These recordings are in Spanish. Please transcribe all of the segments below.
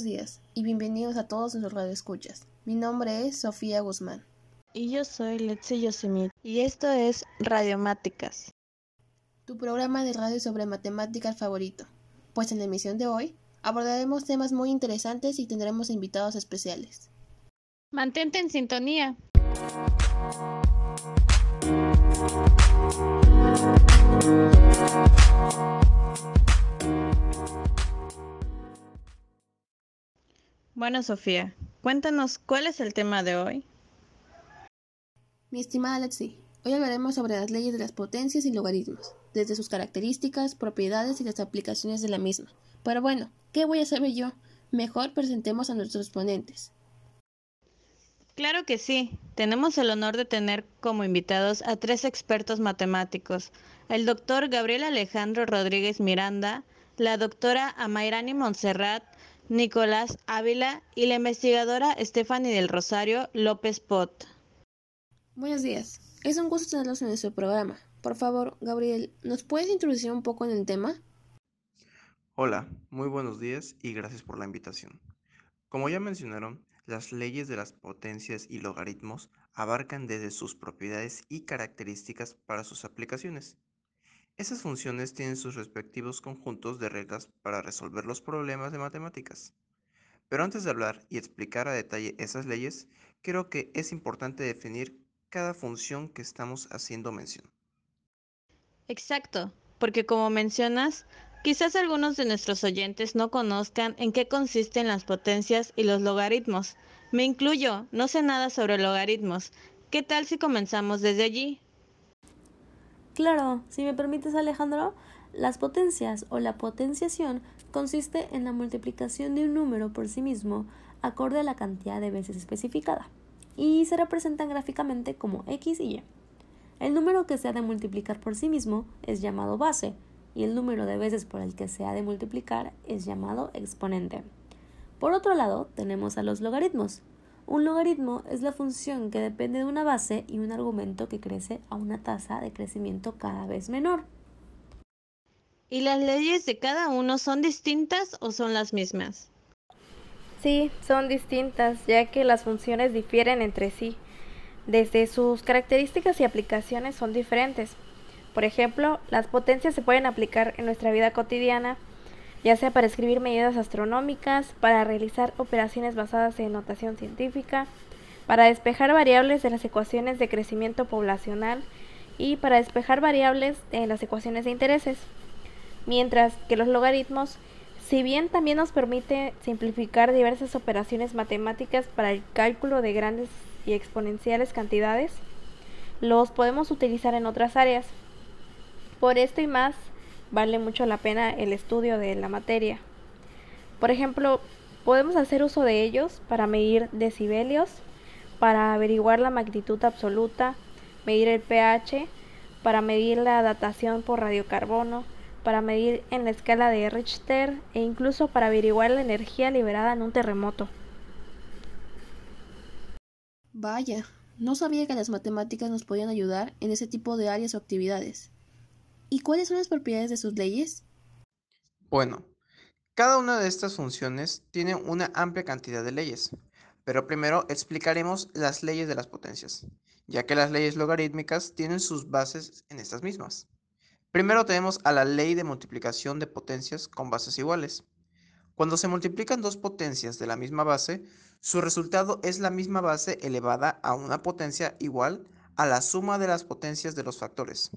buenos días y bienvenidos a todos nuestros radioescuchas. Mi nombre es Sofía Guzmán. Y yo soy Letzi Yosemite y esto es Radiomáticas. Tu programa de radio sobre matemáticas favorito. Pues en la emisión de hoy abordaremos temas muy interesantes y tendremos invitados especiales. Mantente en sintonía. Bueno, Sofía, cuéntanos cuál es el tema de hoy. Mi estimada Lexi, hoy hablaremos sobre las leyes de las potencias y logaritmos, desde sus características, propiedades y las aplicaciones de la misma. Pero bueno, ¿qué voy a saber yo? Mejor presentemos a nuestros ponentes. Claro que sí. Tenemos el honor de tener como invitados a tres expertos matemáticos, el doctor Gabriel Alejandro Rodríguez Miranda, la doctora Amairani Montserrat, Nicolás Ávila y la investigadora Stephanie del Rosario López Pot. Buenos días. Es un gusto tenerlos en nuestro programa. Por favor, Gabriel, ¿nos puedes introducir un poco en el tema? Hola, muy buenos días y gracias por la invitación. Como ya mencionaron, las leyes de las potencias y logaritmos abarcan desde sus propiedades y características para sus aplicaciones. Esas funciones tienen sus respectivos conjuntos de reglas para resolver los problemas de matemáticas. Pero antes de hablar y explicar a detalle esas leyes, creo que es importante definir cada función que estamos haciendo mención. Exacto, porque como mencionas, quizás algunos de nuestros oyentes no conozcan en qué consisten las potencias y los logaritmos. Me incluyo, no sé nada sobre logaritmos. ¿Qué tal si comenzamos desde allí? Claro, si me permites Alejandro, las potencias o la potenciación consiste en la multiplicación de un número por sí mismo acorde a la cantidad de veces especificada y se representan gráficamente como x y y. El número que se ha de multiplicar por sí mismo es llamado base y el número de veces por el que se ha de multiplicar es llamado exponente. Por otro lado, tenemos a los logaritmos, un logaritmo es la función que depende de una base y un argumento que crece a una tasa de crecimiento cada vez menor. ¿Y las leyes de cada uno son distintas o son las mismas? Sí, son distintas, ya que las funciones difieren entre sí. Desde sus características y aplicaciones son diferentes. Por ejemplo, las potencias se pueden aplicar en nuestra vida cotidiana ya sea para escribir medidas astronómicas, para realizar operaciones basadas en notación científica, para despejar variables de las ecuaciones de crecimiento poblacional y para despejar variables en las ecuaciones de intereses. Mientras que los logaritmos, si bien también nos permite simplificar diversas operaciones matemáticas para el cálculo de grandes y exponenciales cantidades, los podemos utilizar en otras áreas. Por esto y más, vale mucho la pena el estudio de la materia. Por ejemplo, podemos hacer uso de ellos para medir decibelios, para averiguar la magnitud absoluta, medir el pH, para medir la datación por radiocarbono, para medir en la escala de Richter e incluso para averiguar la energía liberada en un terremoto. Vaya, no sabía que las matemáticas nos podían ayudar en ese tipo de áreas o actividades. ¿Y cuáles son las propiedades de sus leyes? Bueno, cada una de estas funciones tiene una amplia cantidad de leyes, pero primero explicaremos las leyes de las potencias, ya que las leyes logarítmicas tienen sus bases en estas mismas. Primero tenemos a la ley de multiplicación de potencias con bases iguales. Cuando se multiplican dos potencias de la misma base, su resultado es la misma base elevada a una potencia igual a la suma de las potencias de los factores.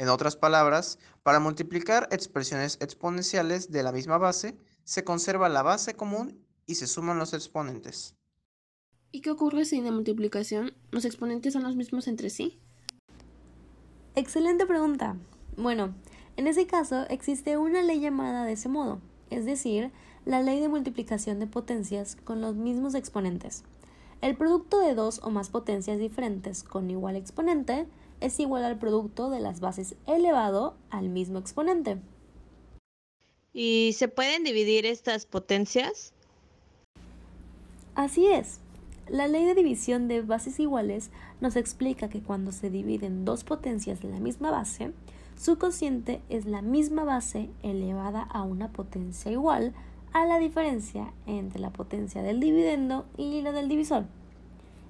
En otras palabras, para multiplicar expresiones exponenciales de la misma base, se conserva la base común y se suman los exponentes. ¿Y qué ocurre si en la multiplicación los exponentes son los mismos entre sí? Excelente pregunta. Bueno, en ese caso existe una ley llamada de ese modo, es decir, la ley de multiplicación de potencias con los mismos exponentes. El producto de dos o más potencias diferentes con igual exponente es igual al producto de las bases elevado al mismo exponente. ¿Y se pueden dividir estas potencias? Así es. La ley de división de bases iguales nos explica que cuando se dividen dos potencias de la misma base, su cociente es la misma base elevada a una potencia igual a la diferencia entre la potencia del dividendo y la del divisor.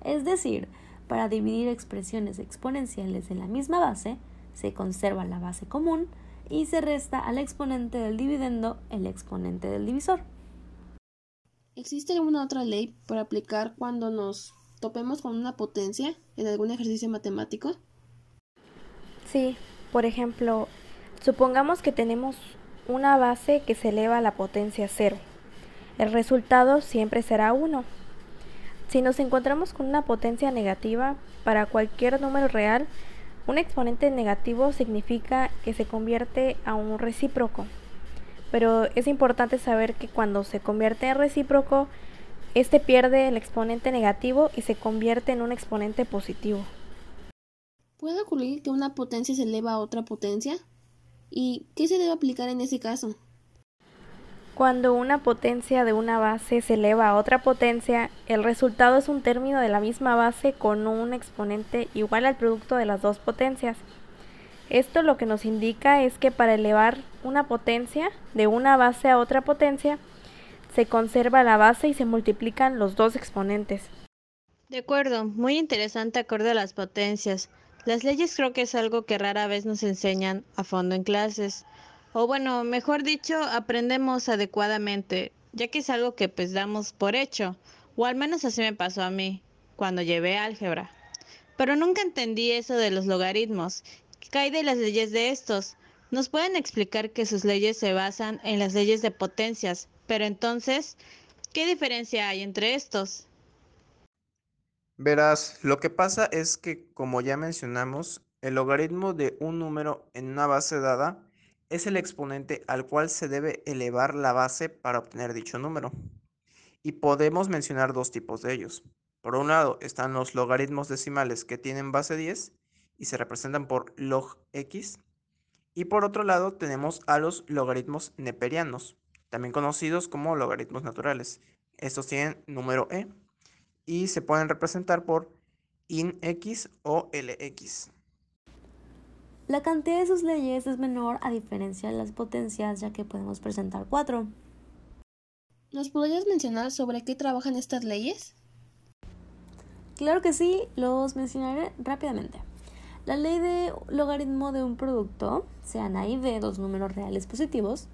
Es decir, para dividir expresiones exponenciales en la misma base, se conserva la base común y se resta al exponente del dividendo el exponente del divisor. ¿Existe alguna otra ley para aplicar cuando nos topemos con una potencia en algún ejercicio matemático? Sí, por ejemplo, supongamos que tenemos una base que se eleva a la potencia cero. El resultado siempre será 1. Si nos encontramos con una potencia negativa, para cualquier número real, un exponente negativo significa que se convierte a un recíproco. Pero es importante saber que cuando se convierte en recíproco, este pierde el exponente negativo y se convierte en un exponente positivo. ¿Puede ocurrir que una potencia se eleva a otra potencia? ¿Y qué se debe aplicar en ese caso? Cuando una potencia de una base se eleva a otra potencia, el resultado es un término de la misma base con un exponente igual al producto de las dos potencias. Esto lo que nos indica es que para elevar una potencia de una base a otra potencia, se conserva la base y se multiplican los dos exponentes. De acuerdo, muy interesante acorde a las potencias. Las leyes creo que es algo que rara vez nos enseñan a fondo en clases. O bueno, mejor dicho, aprendemos adecuadamente, ya que es algo que pues damos por hecho, o al menos así me pasó a mí, cuando llevé álgebra. Pero nunca entendí eso de los logaritmos. ¿Qué hay de las leyes de estos? Nos pueden explicar que sus leyes se basan en las leyes de potencias, pero entonces, ¿qué diferencia hay entre estos? Verás, lo que pasa es que, como ya mencionamos, el logaritmo de un número en una base dada es el exponente al cual se debe elevar la base para obtener dicho número. Y podemos mencionar dos tipos de ellos. Por un lado están los logaritmos decimales que tienen base 10 y se representan por log x. Y por otro lado tenemos a los logaritmos neperianos, también conocidos como logaritmos naturales. Estos tienen número e y se pueden representar por in x o lx. La cantidad de sus leyes es menor a diferencia de las potencias, ya que podemos presentar cuatro. ¿Nos podrías mencionar sobre qué trabajan estas leyes? Claro que sí, los mencionaré rápidamente. La ley de logaritmo de un producto, sean A y B dos números reales positivos,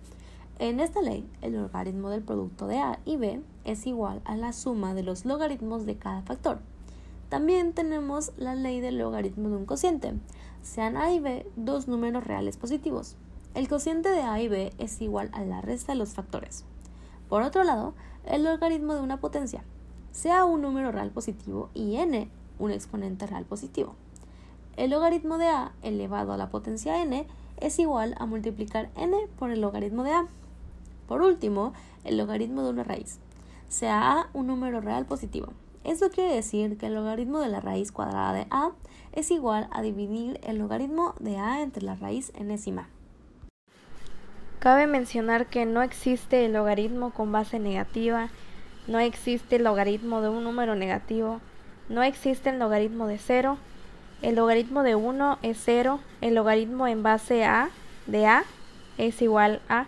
en esta ley el logaritmo del producto de A y B es igual a la suma de los logaritmos de cada factor. También tenemos la ley del logaritmo de un cociente, sean A y B dos números reales positivos. El cociente de A y B es igual a la resta de los factores. Por otro lado, el logaritmo de una potencia, sea un número real positivo y n un exponente real positivo. El logaritmo de a elevado a la potencia n es igual a multiplicar n por el logaritmo de a. Por último, el logaritmo de una raíz, sea a un número real positivo. Esto quiere decir que el logaritmo de la raíz cuadrada de a es igual a dividir el logaritmo de a entre la raíz enésima. Cabe mencionar que no existe el logaritmo con base negativa, no existe el logaritmo de un número negativo, no existe el logaritmo de 0, el logaritmo de 1 es 0, el logaritmo en base a de a es igual a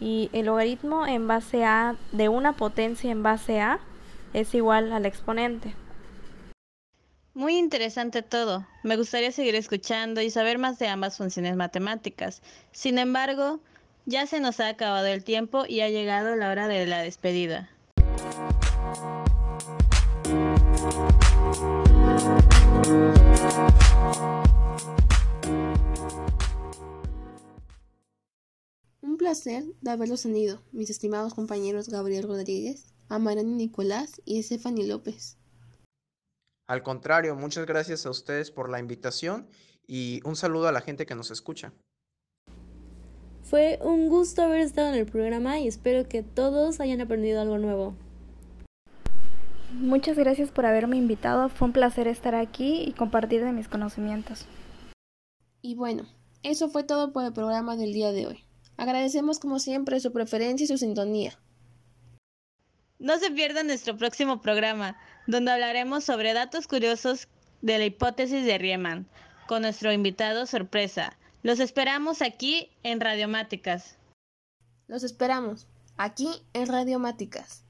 y el logaritmo en base a de una potencia en base a es igual al exponente. Muy interesante todo. Me gustaría seguir escuchando y saber más de ambas funciones matemáticas. Sin embargo, ya se nos ha acabado el tiempo y ha llegado la hora de la despedida. Un placer de haberlos tenido, mis estimados compañeros Gabriel Rodríguez, Amarani Nicolás y Stephanie López. Al contrario, muchas gracias a ustedes por la invitación y un saludo a la gente que nos escucha. Fue un gusto haber estado en el programa y espero que todos hayan aprendido algo nuevo. Muchas gracias por haberme invitado, fue un placer estar aquí y compartir de mis conocimientos. Y bueno, eso fue todo por el programa del día de hoy. Agradecemos como siempre su preferencia y su sintonía. No se pierdan nuestro próximo programa, donde hablaremos sobre datos curiosos de la hipótesis de Riemann, con nuestro invitado sorpresa. Los esperamos aquí en Radiomáticas. Los esperamos. aquí en Radiomáticas.